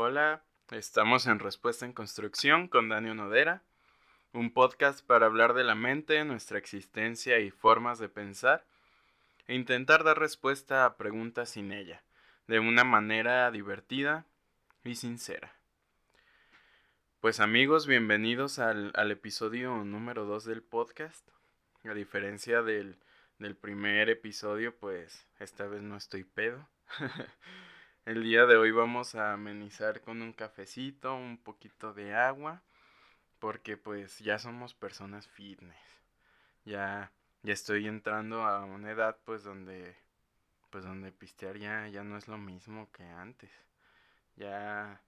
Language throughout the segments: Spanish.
Hola, estamos en Respuesta en Construcción con Dani Nodera, un podcast para hablar de la mente, nuestra existencia y formas de pensar, e intentar dar respuesta a preguntas sin ella, de una manera divertida y sincera. Pues amigos, bienvenidos al, episodio número 2 del podcast. A diferencia del, del primer episodio, pues esta vez no estoy pedo. El día de hoy vamos a amenizar con un cafecito, un poquito de agua, porque pues ya somos personas fitness. Ya ya estoy entrando a una edad pues donde pues donde pistear ya ya no es lo mismo que antes. Ya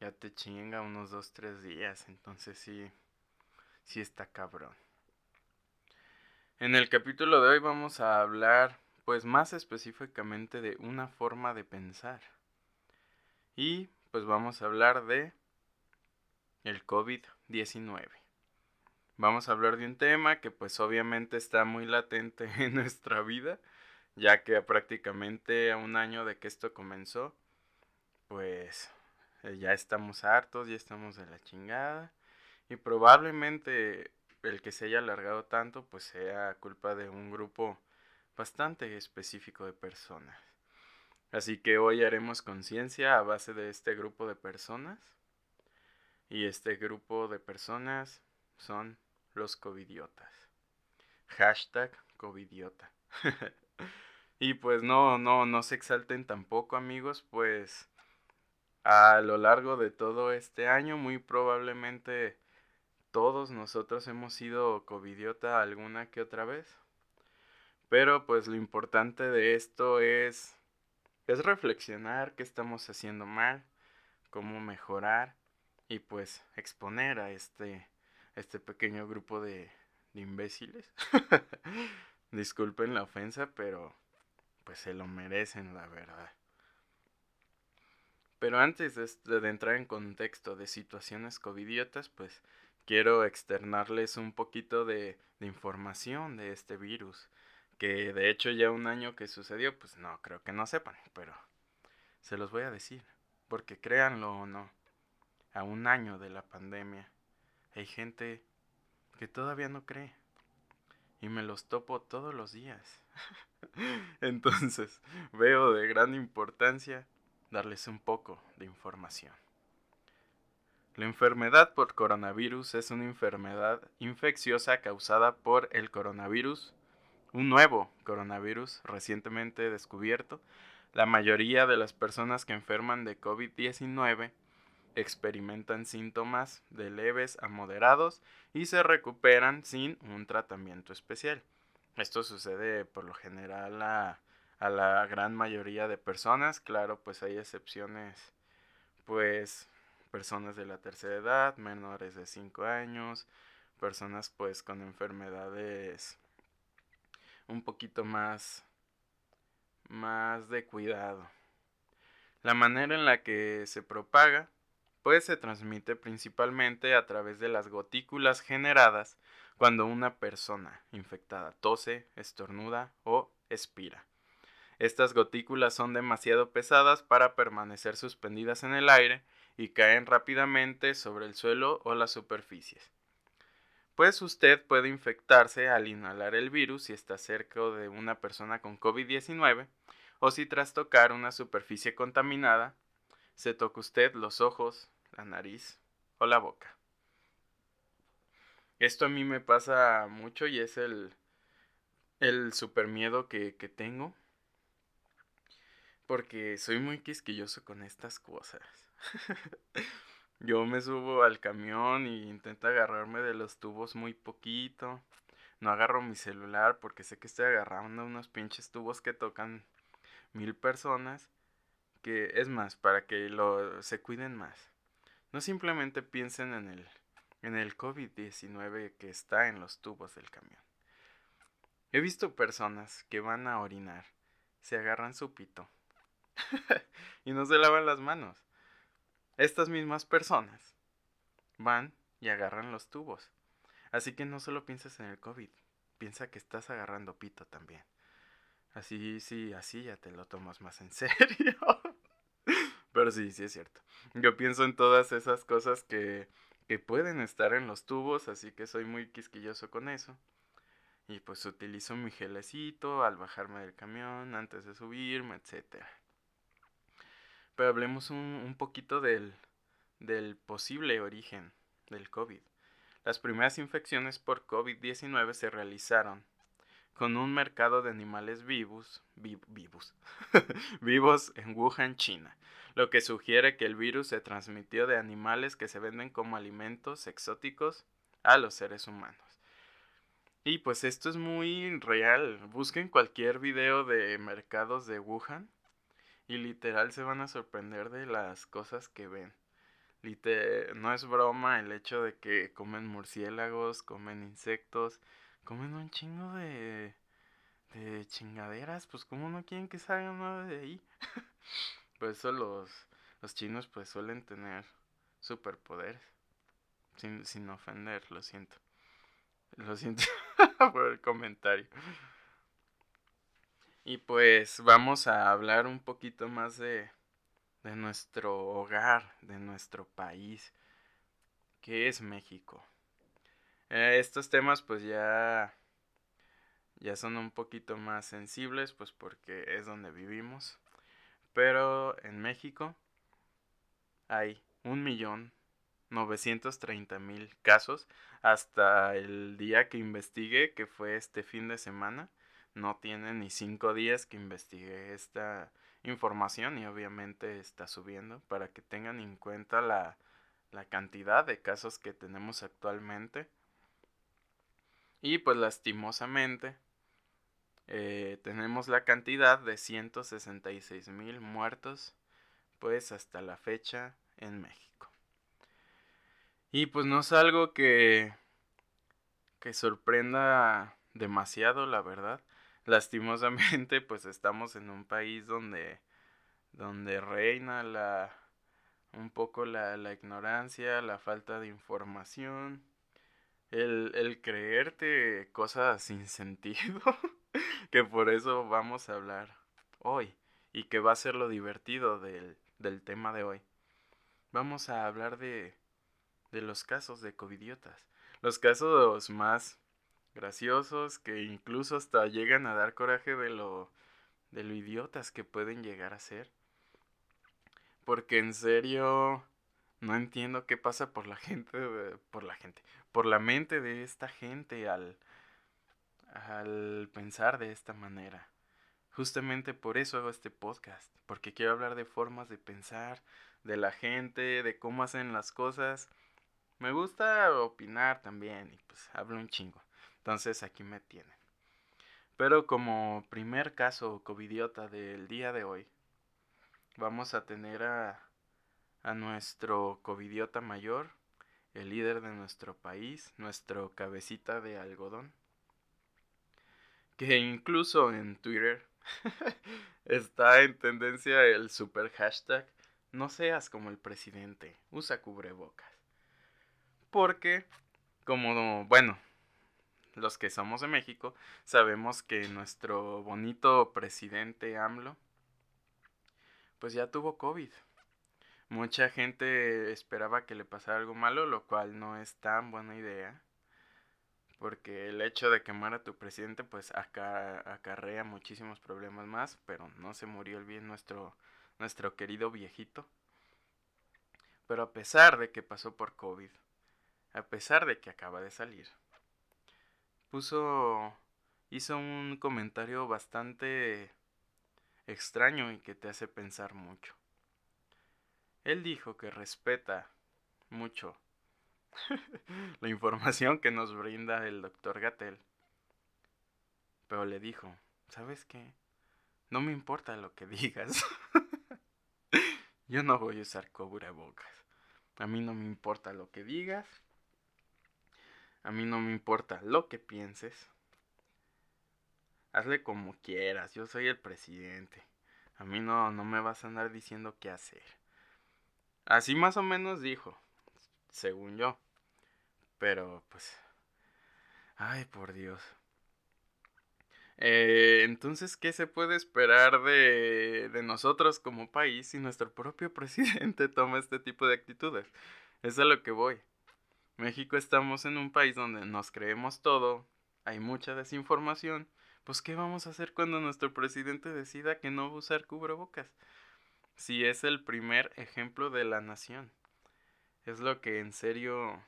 ya te chinga unos dos, tres días, entonces sí sí está cabrón. En el capítulo de hoy vamos a hablar pues más específicamente de una forma de pensar. Y pues vamos a hablar de el COVID-19. Vamos a hablar de un tema que pues obviamente está muy latente en nuestra vida, ya que prácticamente a un año de que esto comenzó, pues eh, ya estamos hartos, ya estamos de la chingada y probablemente el que se haya alargado tanto pues sea culpa de un grupo bastante específico de personas. Así que hoy haremos conciencia a base de este grupo de personas. Y este grupo de personas son los covidiotas. Hashtag covidiota. y pues no, no, no se exalten tampoco amigos, pues a lo largo de todo este año muy probablemente todos nosotros hemos sido covidiota alguna que otra vez. Pero pues lo importante de esto es, es reflexionar qué estamos haciendo mal, cómo mejorar y pues exponer a este, este pequeño grupo de, de imbéciles. Disculpen la ofensa, pero pues se lo merecen, la verdad. Pero antes de, de, entrar en contexto de situaciones covidiotas, pues quiero externarles un poquito de, de información de este virus que de hecho ya un año que sucedió, pues no, creo que no sepan, pero se los voy a decir, porque créanlo o no, a un año de la pandemia hay gente que todavía no cree y me los topo todos los días. Entonces, veo de gran importancia darles un poco de información. La enfermedad por coronavirus es una enfermedad infecciosa causada por el coronavirus un nuevo coronavirus recientemente descubierto, la mayoría de las personas que enferman de COVID-19 experimentan síntomas de leves a moderados y se recuperan sin un tratamiento especial. Esto sucede por lo general a, la gran mayoría de personas, claro, pues hay excepciones, pues personas de la tercera edad, menores de 5 años, personas pues con enfermedades un poquito más, más de cuidado. La manera en la que se propaga, pues se transmite principalmente a través de las gotículas generadas cuando una persona infectada tose, estornuda o expira. Estas gotículas son demasiado pesadas para permanecer suspendidas en el aire y caen rápidamente sobre el suelo o las superficies pues usted puede infectarse al inhalar el virus si está cerca de una persona con COVID-19 o si tras tocar una superficie contaminada se toca usted los ojos, la nariz o la boca. Esto a mí me pasa mucho y es el, super miedo que tengo. Porque soy muy quisquilloso con estas cosas. Yo me subo al camión y intento agarrarme de los tubos muy poquito. No agarro mi celular porque sé que estoy agarrando unos pinches tubos que tocan mil personas. Que es más, para que lo, se cuiden más. No simplemente piensen en el, en el COVID-19 que está en los tubos del camión. He visto personas que van a orinar, se agarran su pito y no se lavan las manos. Estas mismas personas van y agarran los tubos. Así que no solo piensas en el COVID, piensa que estás agarrando pito también. Así, sí, así ya te lo tomas más en serio. Pero sí, sí es cierto. Yo pienso en todas esas cosas que, que pueden estar en los tubos, así que soy muy quisquilloso con eso. Y pues utilizo mi gelecito al bajarme del camión, antes de subirme, etc. Pero hablemos un, un poquito del, del posible origen del COVID. Las primeras infecciones por COVID-19 se realizaron con un mercado de animales vivos, vivos, vivos en Wuhan, China, lo que sugiere que el virus se transmitió de animales que se venden como alimentos exóticos a los seres humanos. Y pues esto es muy real. Busquen cualquier video de mercados de Wuhan y literal se van a sorprender de las cosas que ven no es broma el hecho de que comen murciélagos, comen insectos, comen un chingo de, de chingaderas, pues como no quieren que salga nada de ahí. Por eso los, los chinos pues suelen tener superpoderes. Sin, sin ofender, lo siento. Lo siento por el comentario. Y pues vamos a hablar un poquito más de, de nuestro hogar, de nuestro país, que es México. Eh, estos temas pues ya, ya son un poquito más sensibles, pues porque es donde vivimos. Pero en México hay un millón treinta mil casos hasta el día que investigué, que fue este fin de semana. No tiene ni cinco días que investigué esta información y obviamente está subiendo para que tengan en cuenta la, la cantidad de casos que tenemos actualmente. Y pues lastimosamente eh, tenemos la cantidad de 166 mil muertos pues hasta la fecha en México. Y pues no es algo que, que sorprenda demasiado, la verdad lastimosamente pues estamos en un país donde donde reina la un poco la, la ignorancia, la falta de información, el, el creerte cosas sin sentido, que por eso vamos a hablar hoy y que va a ser lo divertido del, del tema de hoy. Vamos a hablar de, de los casos de covidiotas, los casos más graciosos que incluso hasta llegan a dar coraje de lo de lo idiotas que pueden llegar a ser. Porque en serio no entiendo qué pasa por la gente por la gente, por la mente de esta gente al al pensar de esta manera. Justamente por eso hago este podcast, porque quiero hablar de formas de pensar, de la gente, de cómo hacen las cosas. Me gusta opinar también y pues hablo un chingo. Entonces aquí me tienen. Pero como primer caso covidiota del día de hoy, vamos a tener a, a nuestro covidiota mayor, el líder de nuestro país, nuestro cabecita de algodón, que incluso en Twitter está en tendencia el super hashtag no seas como el presidente, usa cubrebocas. Porque, como, bueno, los que somos de México, sabemos que nuestro bonito presidente AMLO, pues ya tuvo COVID. Mucha gente esperaba que le pasara algo malo, lo cual no es tan buena idea. Porque el hecho de que muera tu presidente, pues acarrea muchísimos problemas más, pero no se murió el bien nuestro querido viejito. Pero a pesar de que pasó por COVID, a pesar de que acaba de salir, puso, hizo un comentario bastante extraño y que te hace pensar mucho. Él dijo que respeta mucho la información que nos brinda el doctor Gatel. Pero le dijo, ¿sabes qué? No me importa lo que digas. Yo no voy a usar cubrebocas. A mí no me importa lo que digas. A mí no me importa lo que pienses. Hazle como quieras, yo soy el presidente. A mí no, no me vas a andar diciendo qué hacer. Así más o menos dijo, según yo. Pero pues... Ay, por Dios. Eh, entonces, ¿qué se puede esperar de, de nosotros como país si nuestro propio presidente toma este tipo de actitudes? Es a lo que voy. México estamos en un país donde nos creemos todo, hay mucha desinformación. Pues, ¿qué vamos a hacer cuando nuestro presidente decida que no va a usar cubrebocas? Si es el primer ejemplo de la nación. Es lo que en serio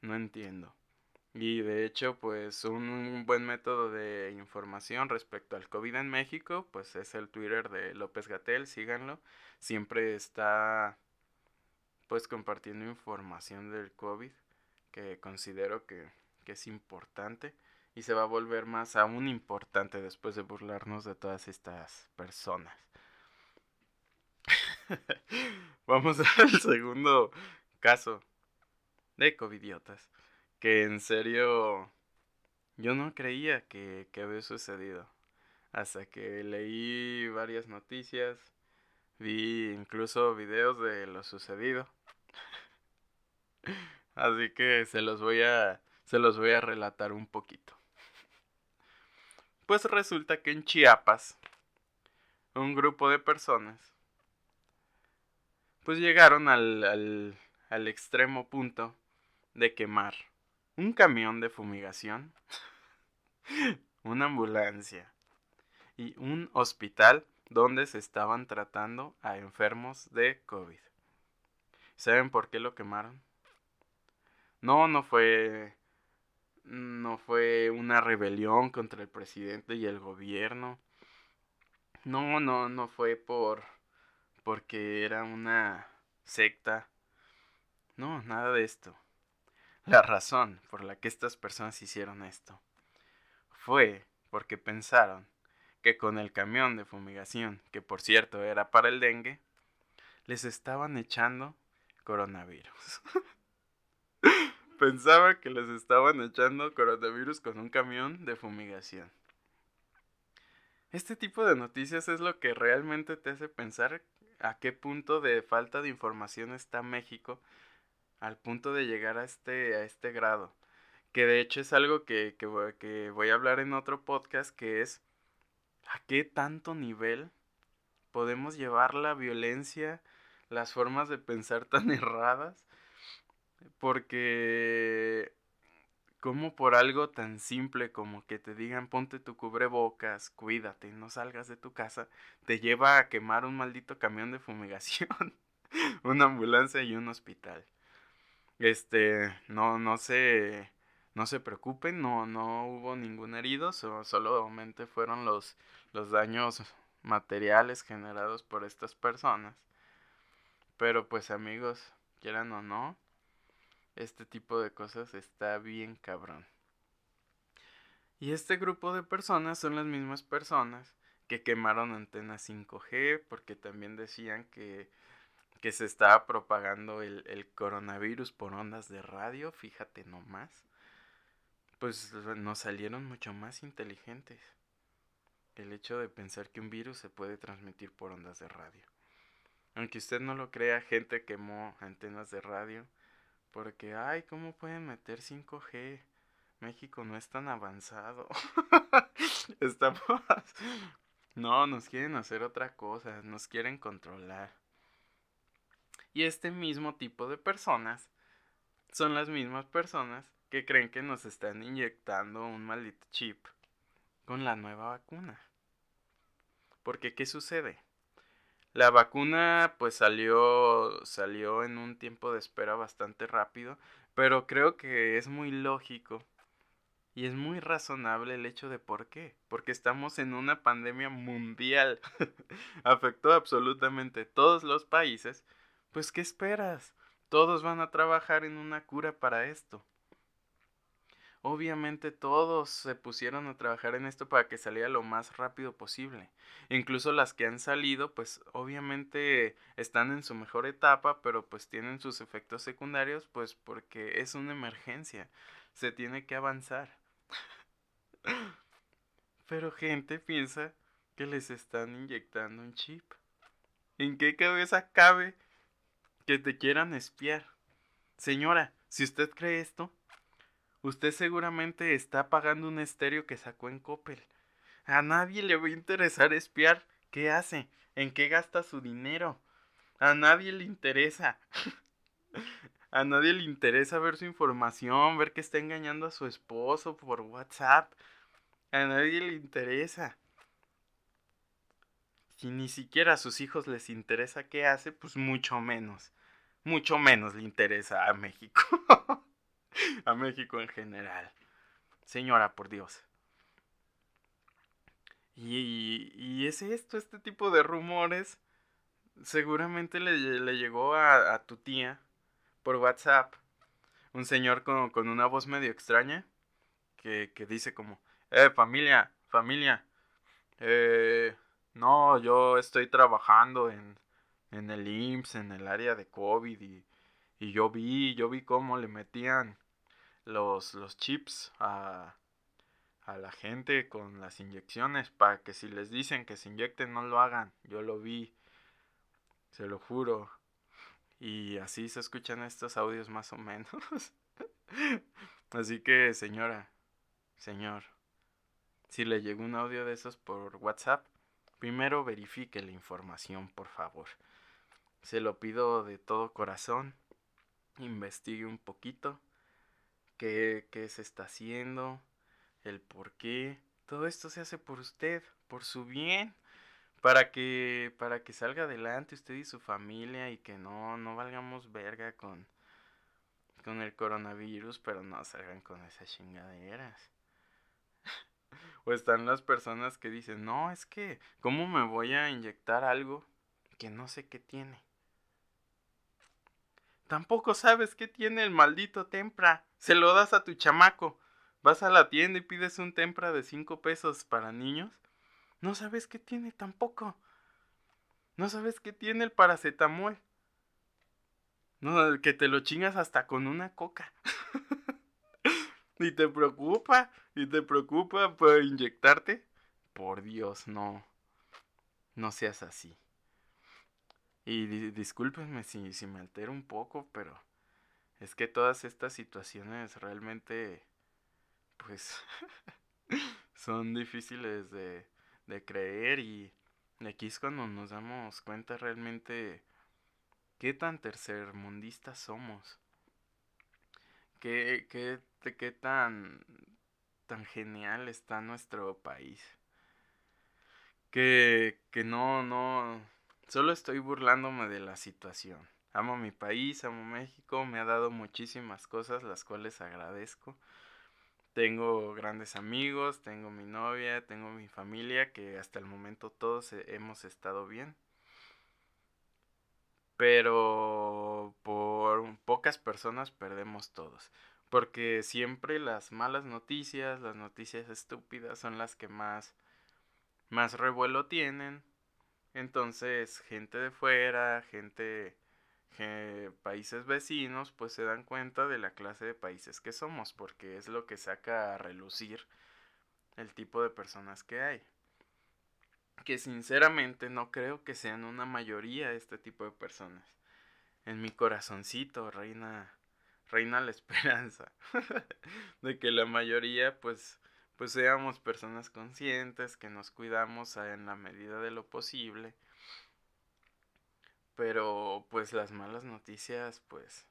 no entiendo. Y de hecho, pues un buen método de información respecto al COVID en México, pues es el Twitter de López Gatel, síganlo. Siempre está pues compartiendo información del COVID que considero que, que es importante y se va a volver más aún importante después de burlarnos de todas estas personas. Vamos al segundo caso de covidiotas. Que en serio yo no creía que, que había sucedido. Hasta que leí varias noticias, vi incluso videos de lo sucedido. Así que se los voy a se los voy a relatar un poquito. Pues resulta que en Chiapas un grupo de personas pues llegaron al, al, al extremo punto de quemar un camión de fumigación, una ambulancia y un hospital donde se estaban tratando a enfermos de COVID. ¿Saben por qué lo quemaron? No, no fue no fue una rebelión contra el presidente y el gobierno. No, no, no fue por porque era una secta. No, nada de esto. La razón por la que estas personas hicieron esto fue porque pensaron que con el camión de fumigación, que por cierto era para el dengue, les estaban echando coronavirus. Pensaba que les estaban echando coronavirus con un camión de fumigación. Este tipo de noticias es lo que realmente te hace pensar a qué punto de falta de información está México al punto de llegar a este, a este grado. Que de hecho es algo que, que, voy a hablar en otro podcast, que es a qué tanto nivel podemos llevar la violencia, las formas de pensar tan erradas, porque como por algo tan simple como que te digan ponte tu cubrebocas, cuídate, no salgas de tu casa, te lleva a quemar un maldito camión de fumigación, una ambulancia y un hospital. Este, no, no se, no se preocupen, no, no hubo ningún herido, solamente fueron los, los daños materiales generados por estas personas. Pero pues amigos, quieran o no, este tipo de cosas está bien cabrón. Y este grupo de personas son las mismas personas que quemaron antenas 5G porque también decían que que se estaba propagando el, el, coronavirus por ondas de radio, fíjate nomás, pues nos salieron mucho más inteligentes. El hecho de pensar que un virus se puede transmitir por ondas de radio. Aunque usted no lo crea, gente quemó antenas de radio porque, ay, ¿cómo pueden meter 5G? México no es tan avanzado. Estamos... No, nos quieren hacer otra cosa, nos quieren controlar. Y este mismo tipo de personas son las mismas personas que creen que nos están inyectando un maldito chip con la nueva vacuna. Porque ¿qué sucede? La vacuna pues salió salió en un tiempo de espera bastante rápido, pero creo que es muy lógico y es muy razonable el hecho de por qué. Porque estamos en una pandemia mundial. Afectó absolutamente todos los países pues ¿qué esperas? Todos van a trabajar en una cura para esto. Obviamente todos se pusieron a trabajar en esto para que saliera lo más rápido posible. Incluso las que han salido, pues obviamente están en su mejor etapa, pero pues tienen sus efectos secundarios, pues porque es una emergencia. Se tiene que avanzar. pero gente piensa que les están inyectando un chip. ¿En qué cabeza cabe que te quieran espiar. Señora, si usted cree esto, usted seguramente está pagando un estéreo que sacó en Coppel. A nadie le va a interesar espiar qué hace, en qué gasta su dinero. A nadie le interesa. a nadie le interesa ver su información, ver que está engañando a su esposo por WhatsApp. A nadie le interesa. Si ni siquiera a sus hijos les interesa qué hace, pues mucho menos. Mucho menos le interesa a México. a México en general. Señora, por Dios. Y, y es esto, este tipo de rumores. Seguramente le, le llegó a, tu tía por WhatsApp. Un señor con, con una voz medio extraña. Que, que, dice como, eh, familia, familia. Eh, no, yo estoy trabajando en, en el IMSS, en el área de COVID. Y, y yo vi, yo vi cómo le metían los, los chips a, a la gente con las inyecciones para que si les dicen que se inyecten no lo hagan. Yo lo vi, se lo juro. Y así se escuchan estos audios más o menos. así que señora, señor, si le llegó un audio de esos por WhatsApp, primero verifique la información, por favor. Se lo pido de todo corazón. Investigue un poquito qué, qué se está haciendo, el por qué. Todo esto se hace por usted, por su bien, para que, para que salga adelante usted y su familia y que no, no valgamos verga con, con el coronavirus, pero no salgan con esas chingaderas. o están las personas que dicen, no, es que, ¿cómo me voy a inyectar algo que no sé qué tiene? Tampoco sabes qué tiene el maldito tempra. Se lo das a tu chamaco. Vas a la tienda y pides un tempra de 5 pesos para niños. No sabes qué tiene tampoco. No sabes qué tiene el paracetamol. No, que te lo chingas hasta con una coca. y te preocupa, y te preocupa por inyectarte. Por Dios, no. No seas así. Y discúlpenme si, si me altero un poco, pero es que todas estas situaciones realmente, pues, son difíciles de, de creer y aquí es cuando nos damos cuenta realmente qué tan tercermundistas somos. Qué, qué, qué tan, tan genial está nuestro país. Que, que no, no, Solo estoy burlándome de la situación. Amo mi país, amo México, me ha dado muchísimas cosas las cuales agradezco. Tengo grandes amigos, tengo mi novia, tengo mi familia, que hasta el momento todos hemos estado bien. Pero por pocas personas perdemos todos. Porque siempre las malas noticias, las noticias estúpidas son las que más, más revuelo tienen entonces, gente de fuera, gente, países vecinos, pues se dan cuenta de la clase de países que somos, porque es lo que saca a relucir el tipo de personas que hay. Que sinceramente no creo que sean una mayoría este tipo de personas. En mi corazoncito reina, reina la esperanza de que la mayoría pues pues seamos personas conscientes, que nos cuidamos en la medida de lo posible. Pero pues las malas noticias pues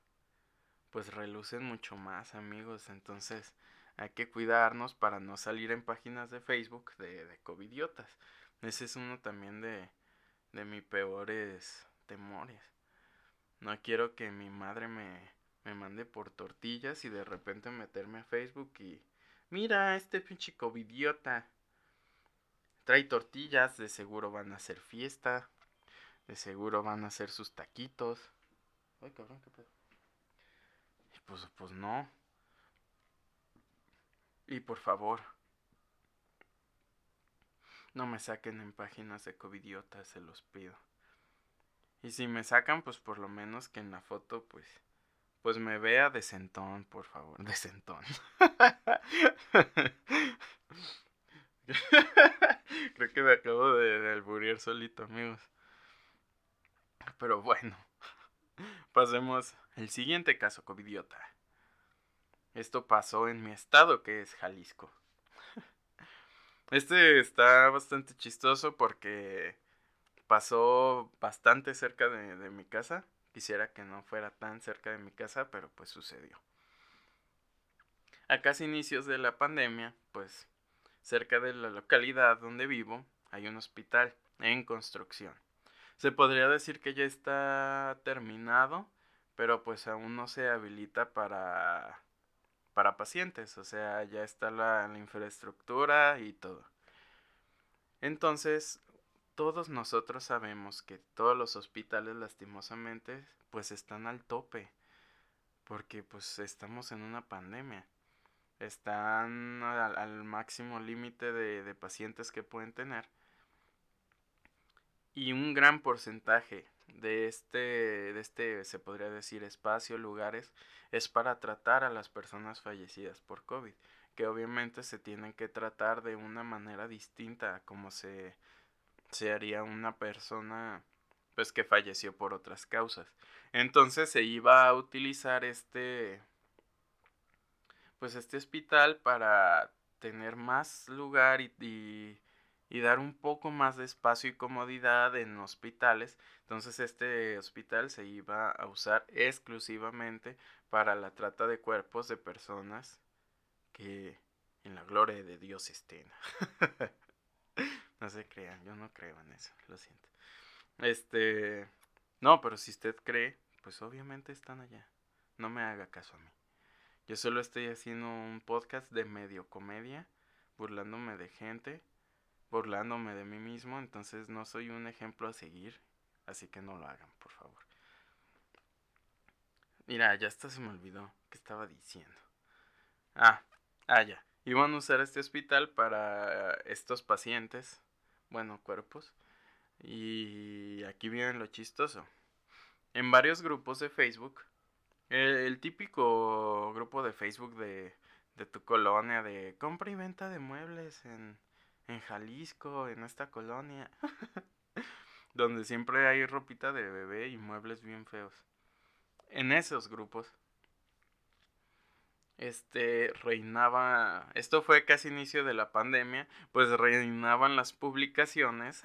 pues relucen mucho más, amigos, entonces hay que cuidarnos para no salir en páginas de Facebook de, de covidiotas. Ese es uno también de, de mis peores temores. No quiero que mi madre me, me mande por tortillas y de repente meterme a Facebook y Mira, este pinche covidiota. Trae tortillas, de seguro van a hacer fiesta. De seguro van a hacer sus taquitos. Ay, cabrón, qué pedo. Y pues, pues no. Y por favor. No me saquen en páginas de covidiota, se los pido. Y si me sacan, pues por lo menos que en la foto, pues pues me vea decentón, por favor, decentón. Creo que me acabo de, de solito, amigos. Pero bueno, pasemos al siguiente caso covidiota. Esto pasó en mi estado, que es Jalisco. Este está bastante chistoso porque pasó bastante cerca de, de mi casa. Quisiera que no fuera tan cerca de mi casa, pero pues sucedió. A casi inicios de la pandemia, pues cerca de la localidad donde vivo hay un hospital en construcción. Se podría decir que ya está terminado, pero pues aún no se habilita para para pacientes, o sea, ya está la, la infraestructura y todo. Entonces, todos nosotros sabemos que todos los hospitales lastimosamente pues están al tope, porque pues estamos en una pandemia. Están al, máximo límite de, de pacientes que pueden tener. Y un gran porcentaje de este, de este, se podría decir, espacio, lugares, es para tratar a las personas fallecidas por COVID, que obviamente se tienen que tratar de una manera distinta como se, se haría una persona pues que falleció por otras causas. Entonces se iba a utilizar este pues este hospital para tener más lugar y y dar un poco más de espacio y comodidad en hospitales. Entonces este hospital se iba a usar exclusivamente para la trata de cuerpos de personas que en la gloria de Dios estén. no se crean, yo no creo en eso, lo siento. Este, no, pero si usted cree, pues obviamente están allá. No me haga caso a mí. Yo solo estoy haciendo un podcast de medio comedia, burlándome de gente burlándome de mí mismo, entonces no soy un ejemplo a seguir, así que no lo hagan, por favor. Mira, ya hasta se me olvidó qué estaba diciendo. Ah, ah, ya. Iban a usar este hospital para estos pacientes, bueno, cuerpos. Y aquí viene lo chistoso. En varios grupos de Facebook, el, típico grupo de Facebook de, de tu colonia de compra y venta de muebles en en Jalisco, en esta colonia, donde siempre hay ropita de bebé y muebles bien feos. En esos grupos, este reinaba, esto fue casi inicio de la pandemia, pues reinaban las publicaciones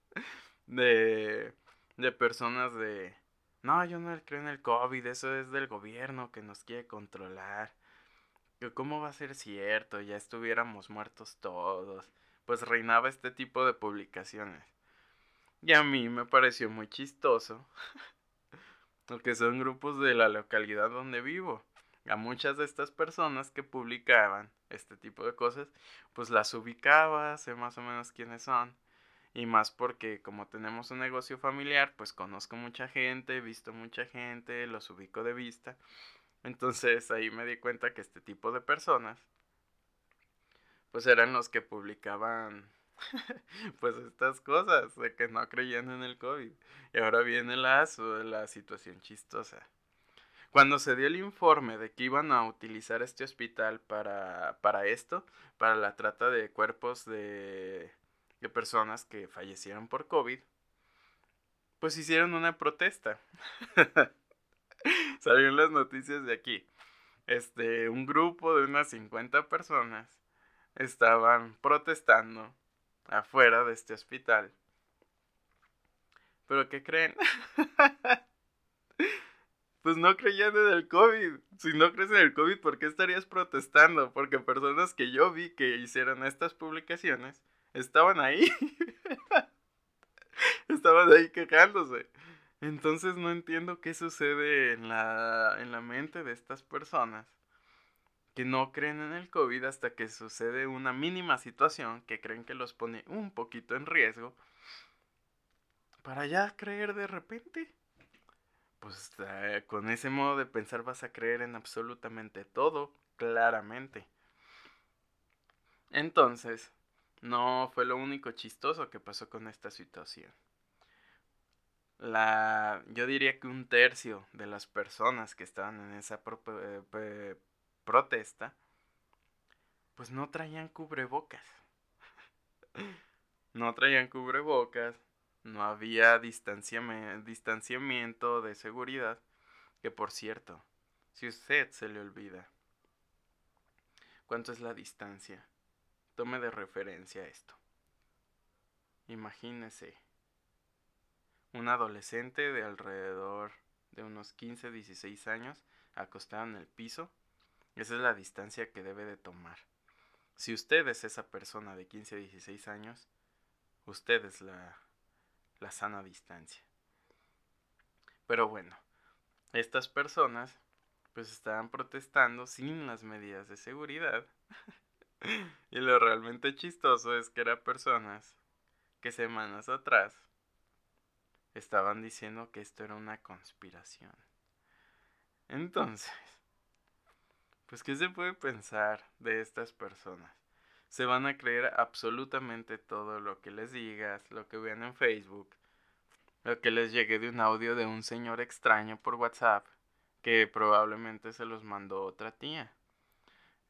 de, de personas de, no, yo no creo en el COVID, eso es del gobierno que nos quiere controlar. ¿Cómo va a ser cierto? Ya estuviéramos muertos todos pues reinaba este tipo de publicaciones. Y a mí me pareció muy chistoso, porque son grupos de la localidad donde vivo. A muchas de estas personas que publicaban este tipo de cosas, pues las ubicaba, sé más o menos quiénes son. Y más porque como tenemos un negocio familiar, pues conozco mucha gente, he visto mucha gente, los ubico de vista. Entonces ahí me di cuenta que este tipo de personas pues eran los que publicaban pues estas cosas de que no creían en el COVID. Y ahora viene la, la situación chistosa. Cuando se dio el informe de que iban a utilizar este hospital para, para esto, para la trata de cuerpos de, de personas que fallecieron por COVID, pues hicieron una protesta. Salieron las noticias de aquí. Este, un grupo de unas 50 personas estaban protestando afuera de este hospital. ¿Pero qué creen? pues no creían en el COVID. Si no crees en el COVID, ¿por qué estarías protestando? Porque personas que yo vi que hicieron estas publicaciones estaban ahí. estaban ahí quejándose. Entonces no entiendo qué sucede en la, en la mente de estas personas que no creen en el COVID hasta que sucede una mínima situación que creen que los pone un poquito en riesgo para ya creer de repente. Pues con ese modo de pensar vas a creer en absolutamente todo, claramente. Entonces, no fue lo único chistoso que pasó con esta situación. La, yo diría que un tercio de las personas que estaban en esa eh, protesta, pues no traían cubrebocas. no traían cubrebocas, no había distanciamiento de seguridad, que por cierto, si usted se le olvida, ¿cuánto es la distancia? tome de referencia esto. Imagínese un adolescente de alrededor de unos 15, 16 años acostado en el piso. Esa es la distancia que debe de tomar. Si usted es esa persona de 15 a 16 años, usted es la, la sana distancia. Pero bueno, estas personas pues estaban protestando sin las medidas de seguridad. y lo realmente chistoso es que eran personas que semanas atrás estaban diciendo que esto era una conspiración. Entonces, pues ¿qué se puede pensar de estas personas? Se van a creer absolutamente todo lo que les digas, lo que vean en Facebook, lo que les llegue de un audio de un señor extraño por WhatsApp, que probablemente se los mandó otra tía.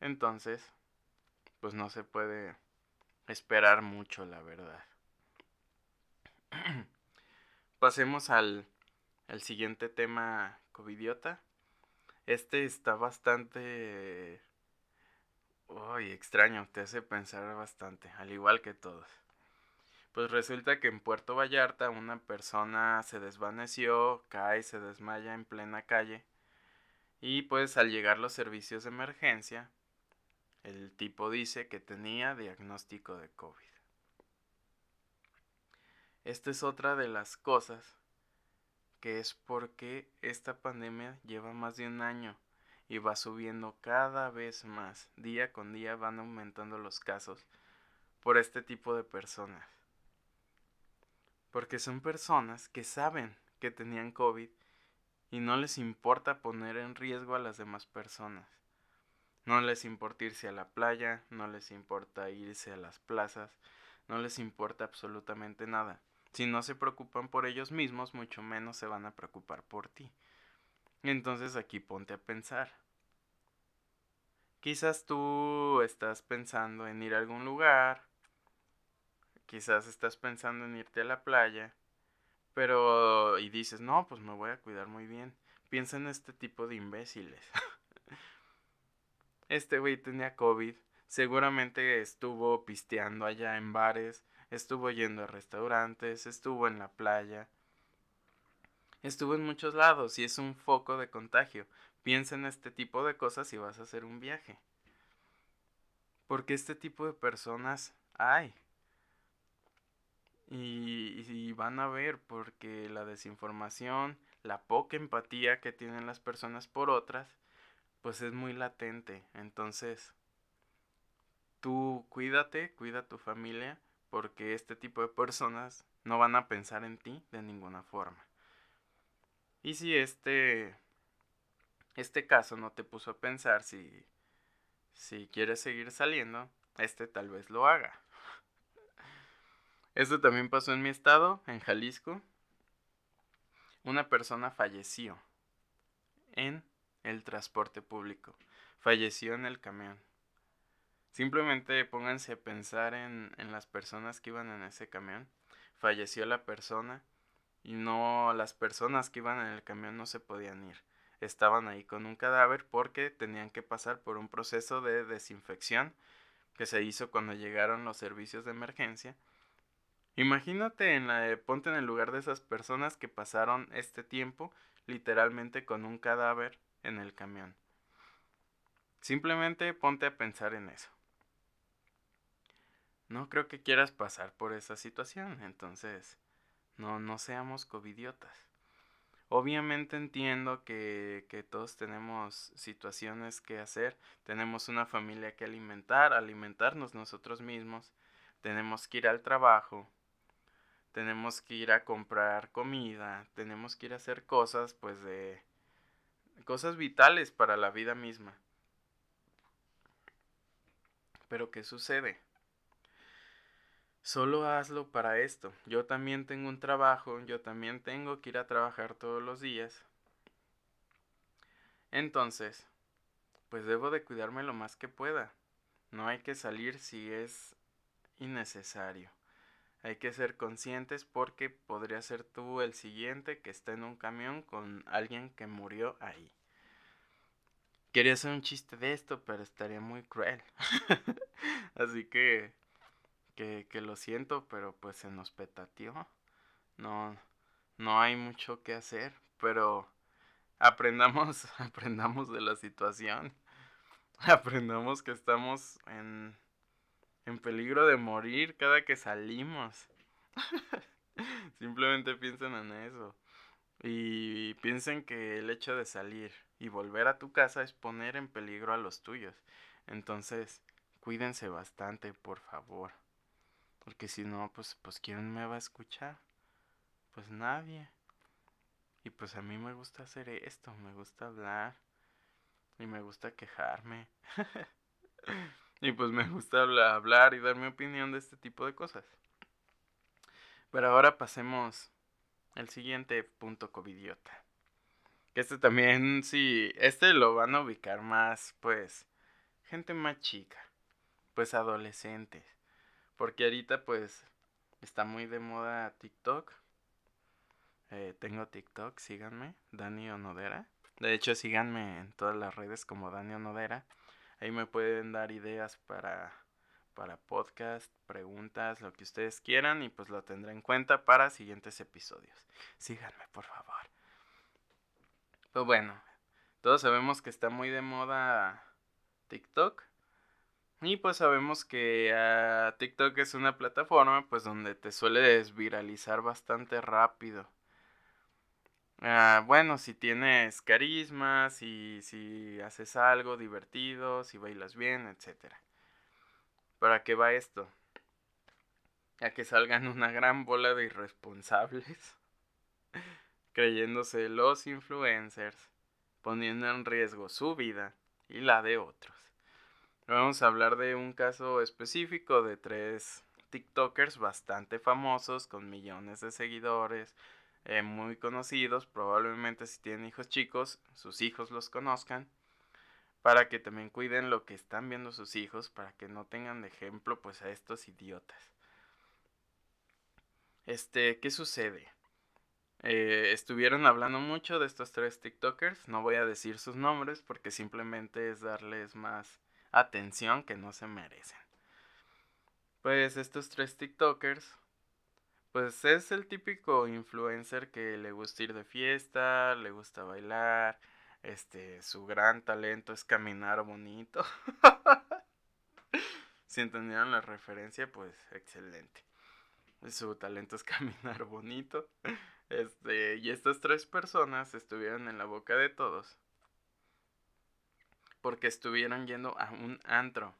Entonces, pues no se puede esperar mucho, la verdad. Pasemos al, al siguiente tema covidiota. Este está bastante... Uy, extraño, te hace pensar bastante, al igual que todos. Pues resulta que en Puerto Vallarta una persona se desvaneció, cae, se desmaya en plena calle y pues al llegar los servicios de emergencia, el tipo dice que tenía diagnóstico de COVID. Esta es otra de las cosas que es porque esta pandemia lleva más de un año y va subiendo cada vez más. Día con día van aumentando los casos por este tipo de personas. Porque son personas que saben que tenían COVID y no les importa poner en riesgo a las demás personas. No les importa irse a la playa, no les importa irse a las plazas, no les importa absolutamente nada. Si no se preocupan por ellos mismos, mucho menos se van a preocupar por ti. Entonces aquí ponte a pensar. Quizás tú estás pensando en ir a algún lugar, quizás estás pensando en irte a la playa, pero y dices, no, pues me voy a cuidar muy bien. Piensa en este tipo de imbéciles. este güey tenía COVID, seguramente estuvo pisteando allá en bares, estuvo yendo a restaurantes, estuvo en la playa, estuvo en muchos lados y es un foco de contagio. Piensa en este tipo de cosas si vas a hacer un viaje. Porque este tipo de personas hay. Y, y, van a ver porque la desinformación, la poca empatía que tienen las personas por otras, pues es muy latente. Entonces, tú cuídate, cuida a tu familia porque este tipo de personas no van a pensar en ti de ninguna forma. Y si este este caso no te puso a pensar si si quieres seguir saliendo, este tal vez lo haga. Esto también pasó en mi estado, en Jalisco. Una persona falleció en el transporte público. Falleció en el camión. Simplemente pónganse a pensar en, en las personas que iban en ese camión. Falleció la persona y no las personas que iban en el camión no se podían ir. Estaban ahí con un cadáver porque tenían que pasar por un proceso de desinfección que se hizo cuando llegaron los servicios de emergencia. Imagínate en la ponte en el lugar de esas personas que pasaron este tiempo literalmente con un cadáver en el camión. Simplemente ponte a pensar en eso no creo que quieras pasar por esa situación. Entonces, no, no seamos covidiotas. Obviamente entiendo que, que todos tenemos situaciones que hacer, tenemos una familia que alimentar, alimentarnos nosotros mismos, tenemos que ir al trabajo, tenemos que ir a comprar comida, tenemos que ir a hacer cosas pues de cosas vitales para la vida misma. Pero ¿qué sucede? Solo hazlo para esto. Yo también tengo un trabajo, yo también tengo que ir a trabajar todos los días. Entonces, pues debo de cuidarme lo más que pueda. No hay que salir si es innecesario. Hay que ser conscientes porque podría ser tú el siguiente que está en un camión con alguien que murió ahí. quería hacer un chiste de esto, pero estaría muy cruel. Así que, que, que lo siento, pero pues se nos petateó. No, no hay mucho que hacer, pero aprendamos, aprendamos de la situación. Aprendamos que estamos en, en peligro de morir cada que salimos. Simplemente piensen en eso. Y piensen que el hecho de salir y volver a tu casa es poner en peligro a los tuyos. Entonces, cuídense bastante, por favor. Porque si no, pues, pues ¿quién me va a escuchar? Pues nadie. Y pues a mí me gusta hacer esto, me gusta hablar. Y me gusta quejarme. y pues me gusta hablar y dar mi opinión de este tipo de cosas. Pero ahora pasemos al siguiente punto covidiota. Que este también, sí, este lo van a ubicar más, pues, gente más chica. Pues adolescentes. Porque ahorita, pues, está muy de moda TikTok. Eh, tengo TikTok, síganme, Dani Onodera. De hecho, síganme en todas las redes como Dani Onodera. Ahí me pueden dar ideas para para podcast, preguntas, lo que ustedes quieran y pues lo tendré en cuenta para siguientes episodios. Síganme, por favor. Pues bueno, todos sabemos que está muy de moda TikTok. Y pues sabemos que ah, TikTok es una plataforma pues donde te suele desviralizar bastante rápido. Ah, bueno, si tienes carisma, si, si haces algo divertido, si bailas bien, etcétera. ¿Para qué va esto? A que salgan una gran bola de irresponsables, creyéndose los influencers, poniendo en riesgo su vida y la de otros. Vamos a hablar de un caso específico de tres TikTokers bastante famosos, con millones de seguidores, eh, muy conocidos, probablemente si tienen hijos chicos, sus hijos los conozcan para que también cuiden lo que están viendo sus hijos, para que no tengan de ejemplo pues a estos idiotas. Este, ¿qué sucede? Eh, estuvieron hablando mucho de estos tres TikTokers, no voy a decir sus nombres porque simplemente es darles más atención que no se merecen. Pues estos tres TikTokers, pues es el típico influencer que le gusta ir de fiesta, le gusta bailar, este, su gran talento es caminar bonito. si entendieron la referencia, pues excelente. Su talento es caminar bonito. Este, y estas tres personas estuvieron en la boca de todos. Porque estuvieron yendo a un antro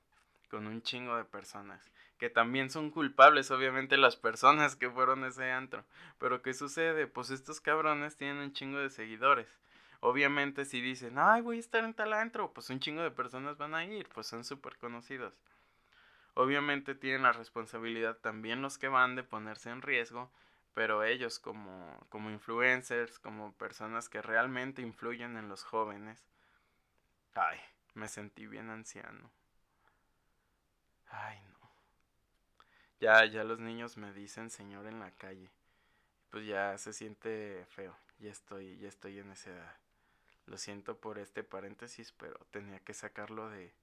con un chingo de personas. Que también son culpables, obviamente, las personas que fueron a ese antro. Pero ¿qué sucede? Pues estos cabrones tienen un chingo de seguidores. Obviamente si dicen, ay, voy a estar en tal antro, pues un chingo de personas van a ir, pues son súper conocidos. Obviamente tienen la responsabilidad también los que van de ponerse en riesgo, pero ellos como, como influencers, como personas que realmente influyen en los jóvenes, ay, me sentí bien anciano. Ay, no. Ya, ya los niños me dicen señor en la calle. Pues ya se siente feo. Ya estoy, ya estoy en esa edad. Lo siento por este paréntesis, pero tenía que sacarlo de,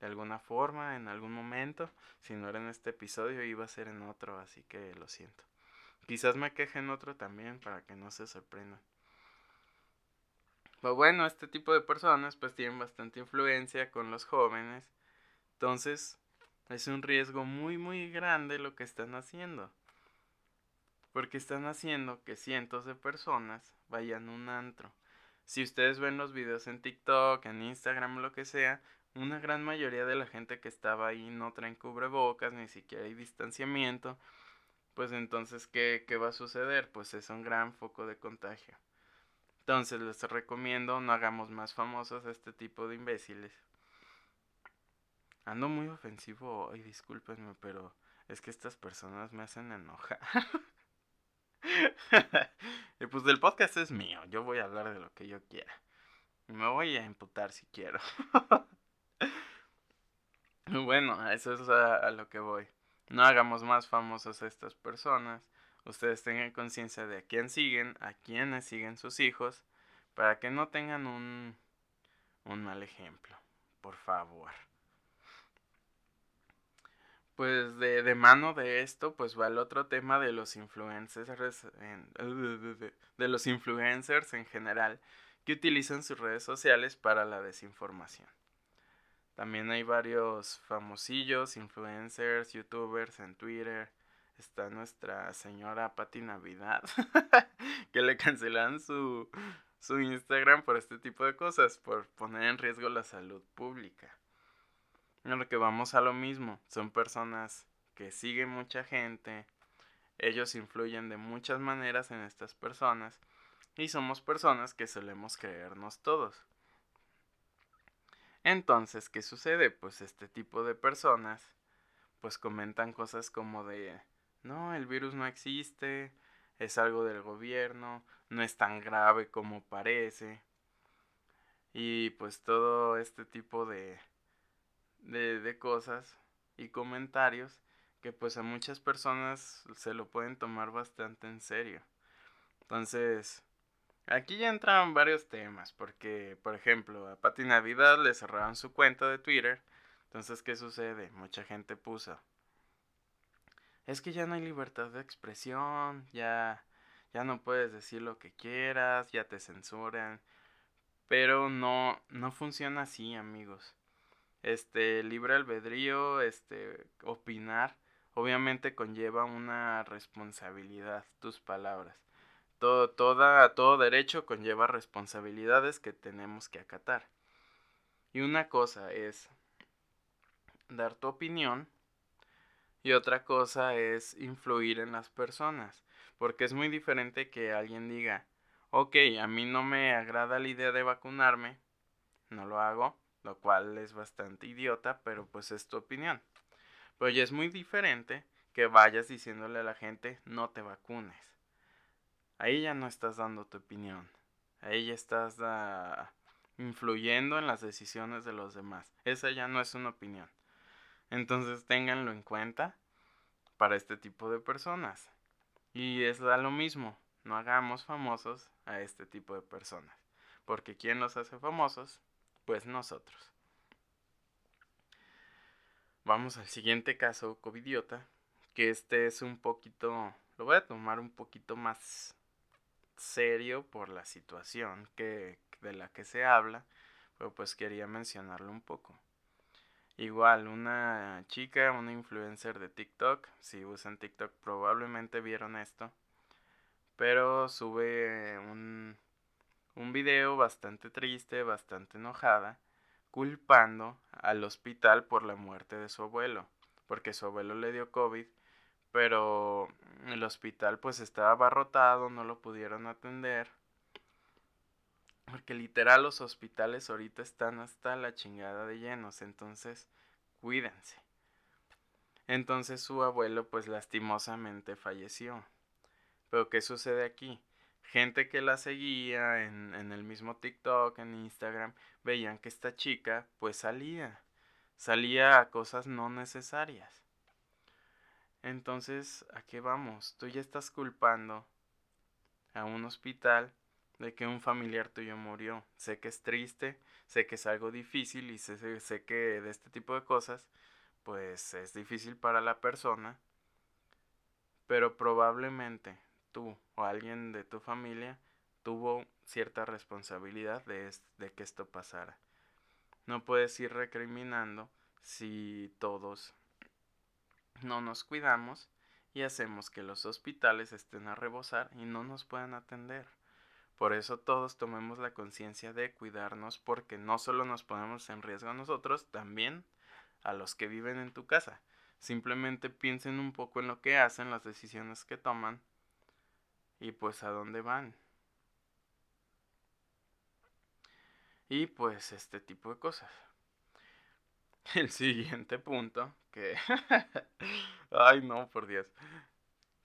de alguna forma, en algún momento. Si no era en este episodio, iba a ser en otro, así que lo siento. Quizás me queje en otro también, para que no se sorprendan. Pero bueno, este tipo de personas pues tienen bastante influencia con los jóvenes. Entonces, es un riesgo muy muy grande lo que están haciendo. Porque están haciendo que cientos de personas vayan a un antro si ustedes ven los videos en TikTok, en Instagram, lo que sea, una gran mayoría de la gente que estaba ahí no traen cubrebocas, ni siquiera hay distanciamiento. Pues entonces, ¿qué, qué va a suceder? Pues es un gran foco de contagio. Entonces les recomiendo no hagamos más famosos a este tipo de imbéciles. Ando muy ofensivo hoy, discúlpenme, pero es que estas personas me hacen enojar. y pues el podcast es mío, yo voy a hablar de lo que yo quiera. Me voy a imputar si quiero. bueno, eso es a, lo que voy. No hagamos más famosos a estas personas. Ustedes tengan conciencia de a quién siguen, a quiénes siguen sus hijos, para que no tengan un, un mal ejemplo, por favor. Pues de, de, mano de esto, pues va el otro tema de los influencers en, de los influencers en general que utilizan sus redes sociales para la desinformación. También hay varios famosillos, influencers, youtubers en Twitter. Está nuestra señora Patti Navidad, que le cancelan su, su Instagram por este tipo de cosas, por poner en riesgo la salud pública. lo que vamos a lo mismo, son personas que siguen mucha gente, ellos influyen de muchas maneras en estas personas y somos personas que solemos creernos todos. Entonces, ¿qué sucede? Pues este tipo de personas pues comentan cosas como de, no, el virus no existe, es algo del gobierno, no es tan grave como parece. Y pues todo este tipo de, de, de cosas y comentarios que pues a muchas personas se lo pueden tomar bastante en serio. Entonces, Aquí ya entran varios temas, porque, por ejemplo, a Pati Navidad le cerraron su cuenta de Twitter. Entonces, ¿qué sucede? Mucha gente puso. Es que ya no hay libertad de expresión, ya, ya no puedes decir lo que quieras, ya te censuran. Pero no, no funciona así, amigos. Este, libre albedrío, este, opinar, obviamente conlleva una responsabilidad, tus palabras todo, toda, todo derecho conlleva responsabilidades que tenemos que acatar. Y una cosa es dar tu opinión y otra cosa es influir en las personas. Porque es muy diferente que alguien diga, ok, a mí no me agrada la idea de vacunarme, no lo hago, lo cual es bastante idiota, pero pues es tu opinión. Pero ya es muy diferente que vayas diciéndole a la gente, no te vacunes ahí ya no estás dando tu opinión. Ahí ya estás ah, influyendo en las decisiones de los demás. Esa ya no es una opinión. Entonces ténganlo en cuenta para este tipo de personas. Y es lo mismo, no hagamos famosos a este tipo de personas. Porque ¿quién los hace famosos? Pues nosotros. Vamos al siguiente caso, covidiota, que este es un poquito, lo voy a tomar un poquito más serio por la situación que, de la que se habla, pero pues quería mencionarlo un poco. Igual, una chica, una influencer de TikTok, si usan TikTok probablemente vieron esto, pero sube un, un video bastante triste, bastante enojada, culpando al hospital por la muerte de su abuelo, porque su abuelo le dio COVID pero el hospital pues estaba abarrotado, no lo pudieron atender. Porque literal los hospitales ahorita están hasta la chingada de llenos, entonces cuídense. Entonces su abuelo pues lastimosamente falleció. Pero ¿qué sucede aquí? Gente que la seguía en, en el mismo TikTok, en Instagram, veían que esta chica pues salía. Salía a cosas no necesarias. Entonces, ¿a qué vamos? Tú ya estás culpando a un hospital de que un familiar tuyo murió. Sé que es triste, sé que es algo difícil y sé, sé, que de este tipo de cosas, pues es difícil para la persona, pero probablemente tú o alguien de tu familia tuvo cierta responsabilidad de, de que esto pasara. No puedes ir recriminando si todos no nos cuidamos y hacemos que los hospitales estén a rebosar y no nos puedan atender. Por eso todos tomemos la conciencia de cuidarnos porque no solo nos ponemos en riesgo a nosotros, también a los que viven en tu casa. Simplemente piensen un poco en lo que hacen, las decisiones que toman y pues a dónde van. Y pues este tipo de cosas. El siguiente punto, que... Ay, no, por Dios.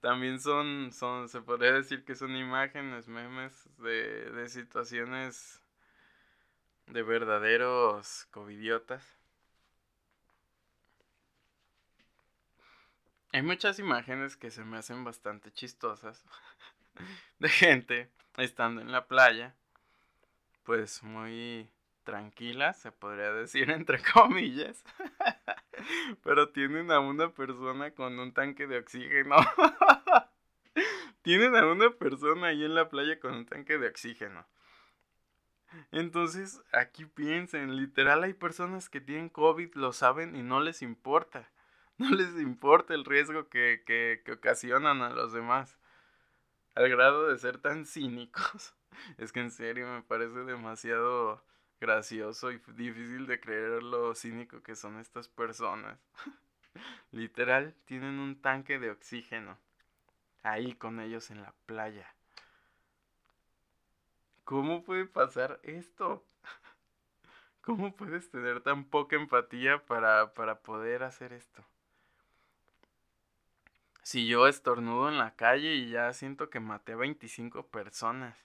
También son, son, se podría decir que son imágenes, memes de, de situaciones de verdaderos covidiotas. Hay muchas imágenes que se me hacen bastante chistosas de gente estando en la playa, pues muy tranquilas, se podría decir entre comillas. Pero tienen a una persona con un tanque de oxígeno. tienen a una persona ahí en la playa con un tanque de oxígeno. Entonces, aquí piensen, literal hay personas que tienen COVID, lo saben y no les importa. No les importa el riesgo que, que, que ocasionan a los demás. Al grado de ser tan cínicos. Es que en serio me parece demasiado gracioso y difícil de creer lo cínico que son estas personas. Literal, tienen un tanque de oxígeno. Ahí con ellos en la playa. ¿Cómo puede pasar esto? ¿Cómo puedes tener tan poca empatía para, para poder hacer esto? Si yo estornudo en la calle y ya siento que maté a 25 personas.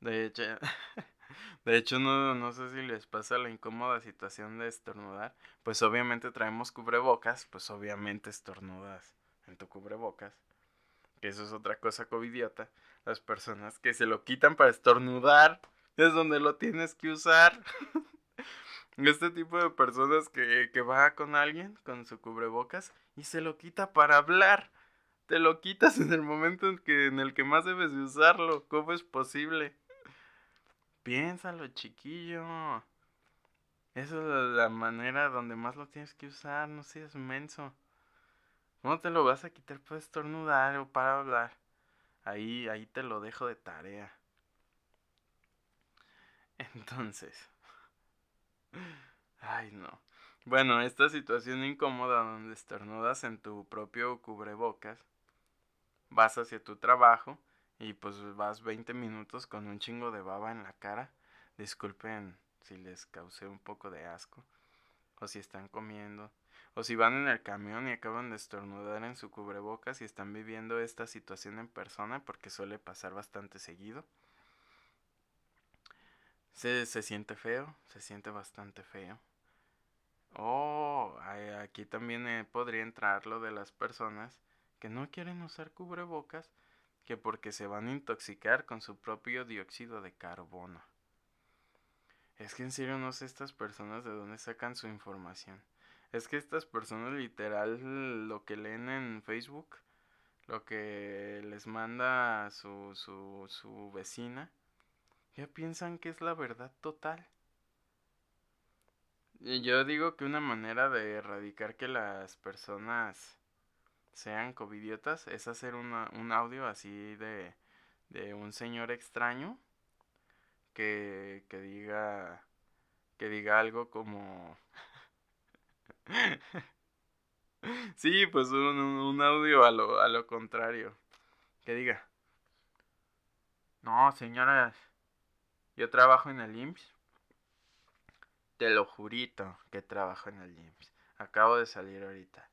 De hecho, de hecho no, no sé si les pasa la incómoda situación de estornudar. Pues obviamente traemos cubrebocas, pues obviamente estornudas en tu cubrebocas. Que eso es otra cosa covidiota. Las personas que se lo quitan para estornudar es donde lo tienes que usar. este tipo de personas que, que va con alguien con su cubrebocas y se lo quita para hablar. Te lo quitas en el momento en, que, en el que más debes de usarlo. ¿Cómo es posible? Piénsalo, chiquillo. Esa es la manera donde más lo tienes que usar. No seas menso. ¿Cómo te lo vas a quitar para estornudar o para hablar? Ahí, ahí te lo dejo de tarea. Entonces. Ay, no. Bueno, esta situación incómoda donde estornudas en tu propio cubrebocas, vas hacia tu trabajo y pues vas 20 minutos con un chingo de baba en la cara. Disculpen si les causé un poco de asco. O si están comiendo. O si van en el camión y acaban de estornudar en su cubrebocas y están viviendo esta situación en persona porque suele pasar bastante seguido. Se, se siente feo, se siente bastante feo. Oh, aquí también eh, podría entrar lo de las personas que no quieren usar cubrebocas que porque se van a intoxicar con su propio dióxido de carbono. Es que en serio no sé estas personas de dónde sacan su información. Es que estas personas literal lo que leen en Facebook, lo que les manda su, su, su vecina, ya piensan que es la verdad total. Y yo digo que una manera de erradicar que las personas sean covidiotas es hacer un audio así de, de un señor extraño que, que diga que diga algo como sí pues un, un audio a lo, a lo contrario que diga no señoras yo trabajo en el IMSS te lo jurito que trabajo en el IMSS acabo de salir ahorita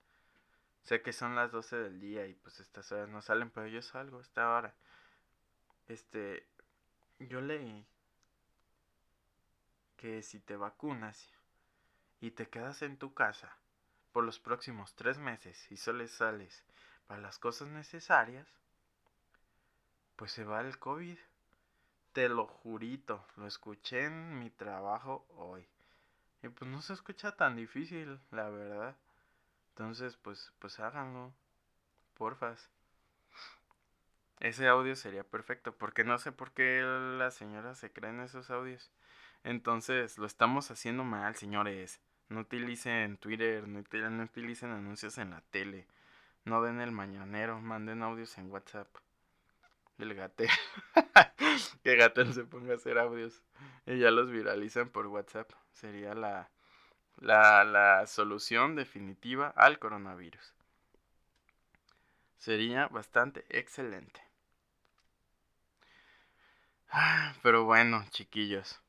Sé que son las 12 del día y pues estas horas no salen, pero yo salgo a esta hora. Este, yo leí que si te vacunas y te quedas en tu casa por los próximos tres meses y solo sales para las cosas necesarias, pues se va el COVID. Te lo jurito, lo escuché en mi trabajo hoy. Y pues no se escucha tan difícil, la verdad. Entonces, pues, pues háganlo. Porfas. Ese audio sería perfecto, porque no sé por qué la señora se cree en esos audios. Entonces, lo estamos haciendo mal, señores. No utilicen Twitter, no, utilicen anuncios en la tele. No den el mañanero, manden audios en WhatsApp. El gatel. que gatel se ponga a hacer audios. Y ya los viralizan por WhatsApp. Sería la, la, la solución definitiva al coronavirus. Sería bastante excelente. Ah, pero bueno, chiquillos.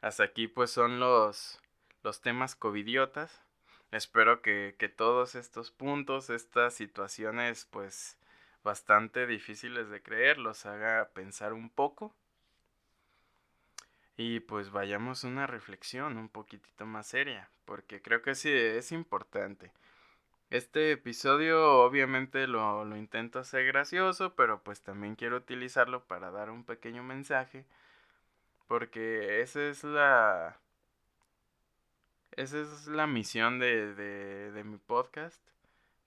Hasta aquí pues son los, los temas covidiotas. Espero que, que todos estos puntos, estas situaciones pues bastante difíciles de creer, los haga pensar un poco y pues vayamos a una reflexión un poquitito más seria, porque creo que sí es importante. Este episodio obviamente lo, lo intento hacer gracioso, pero pues también quiero utilizarlo para dar un pequeño mensaje, Porque esa es la... Esa es la misión de, de, de mi podcast.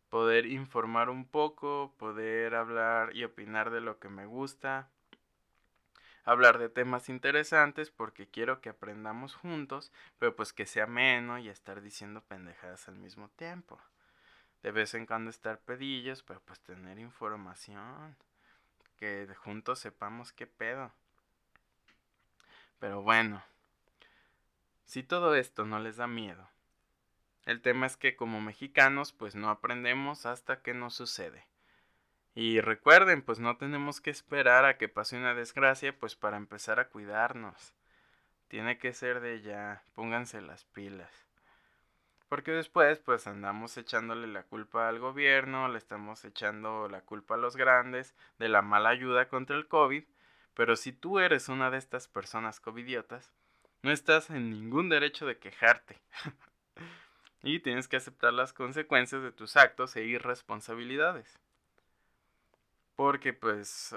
Poder informar un poco, poder hablar y opinar de lo que me gusta. Hablar de temas interesantes porque quiero que aprendamos juntos, pero pues que sea menos y estar diciendo pendejadas al mismo tiempo. De vez en cuando estar pedillos, pero pues tener información. Que juntos sepamos qué pedo. Pero bueno, si todo esto no les da miedo, el tema es que como mexicanos pues no aprendemos hasta que nos sucede. Y recuerden, pues no tenemos que esperar a que pase una desgracia pues para empezar a cuidarnos. Tiene que ser de ya, pónganse las pilas. Porque después pues andamos echándole la culpa al gobierno, le estamos echando la culpa a los grandes de la mala ayuda contra el COVID pero si tú eres una de estas personas covidiotas, no estás en ningún derecho de quejarte. y tienes que aceptar las consecuencias de tus actos e irresponsabilidades. Porque pues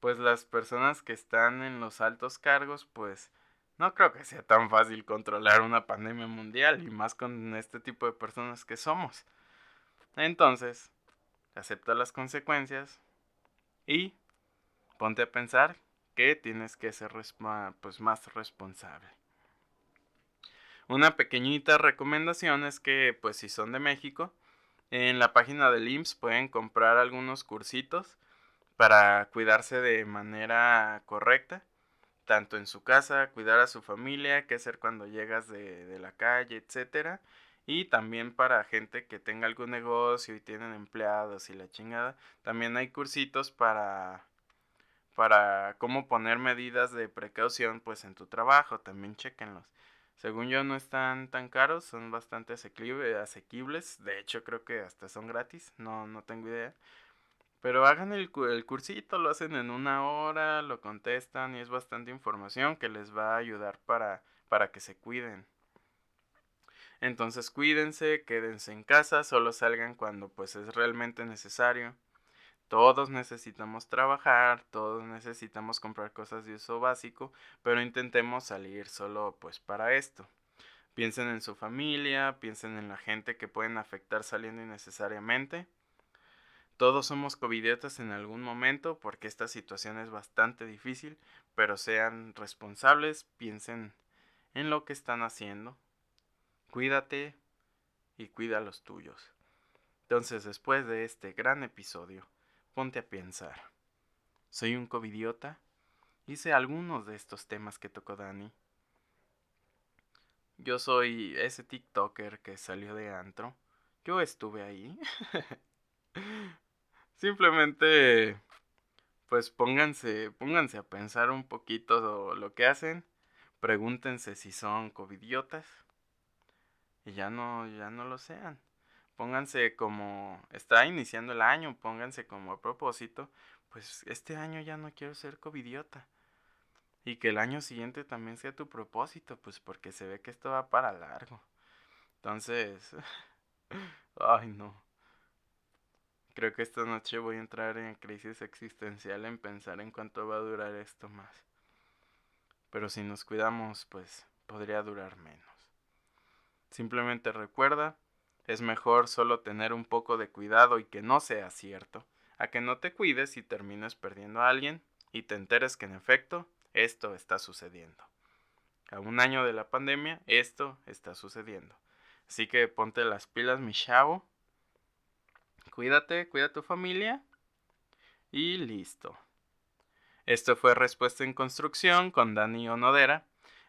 pues las personas que están en los altos cargos, pues no creo que sea tan fácil controlar una pandemia mundial y más con este tipo de personas que somos. Entonces, acepta las consecuencias y ponte a pensar que tienes que ser pues, más responsable. Una pequeñita recomendación es que, pues si son de México, en la página del IMSS pueden comprar algunos cursitos para cuidarse de manera correcta, tanto en su casa, cuidar a su familia, qué hacer cuando llegas de, de la calle, etcétera, y también para gente que tenga algún negocio y tienen empleados y la chingada, también hay cursitos para para cómo poner medidas de precaución pues en tu trabajo, también chequenlos. Según yo no están tan caros, son bastante asequibles, de hecho creo que hasta son gratis, no, no tengo idea. Pero hagan el, el cursito, lo hacen en una hora, lo contestan y es bastante información que les va a ayudar para, para que se cuiden. Entonces cuídense, quédense en casa, solo salgan cuando pues es realmente necesario. Todos necesitamos trabajar, todos necesitamos comprar cosas de uso básico, pero intentemos salir solo pues para esto. Piensen en su familia, piensen en la gente que pueden afectar saliendo innecesariamente. Todos somos covidiotas en algún momento porque esta situación es bastante difícil, pero sean responsables, piensen en lo que están haciendo. Cuídate y cuida a los tuyos. Entonces, después de este gran episodio, Ponte a pensar. ¿Soy un covidiota? Hice algunos de estos temas que tocó Dani. Yo soy ese TikToker que salió de antro. Yo estuve ahí. Simplemente, pues pónganse, pónganse a pensar un poquito lo que hacen. Pregúntense si son covidiotas. Y ya no, ya no lo sean pónganse como, está iniciando el año, pónganse como a propósito, pues este año ya no quiero ser covidiota. Y que el año siguiente también sea tu propósito, pues porque se ve que esto va para largo. Entonces, ay no. Creo que esta noche voy a entrar en crisis existencial en pensar en cuánto va a durar esto más. Pero si nos cuidamos, pues podría durar menos. Simplemente recuerda es mejor solo tener un poco de cuidado y que no sea cierto, a que no te cuides y termines perdiendo a alguien y te enteres que en efecto esto está sucediendo. A un año de la pandemia esto está sucediendo. Así que ponte las pilas, mi chavo. Cuídate, cuida a tu familia. Y listo. Esto fue Respuesta en Construcción con Dani Onodera.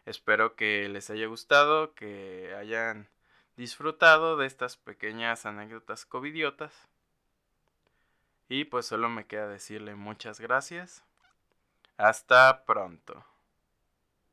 Espero que les haya gustado, que hayan disfrutado de estas pequeñas anécdotas covidiotas. Y pues solo me queda decirle muchas gracias. Hasta pronto.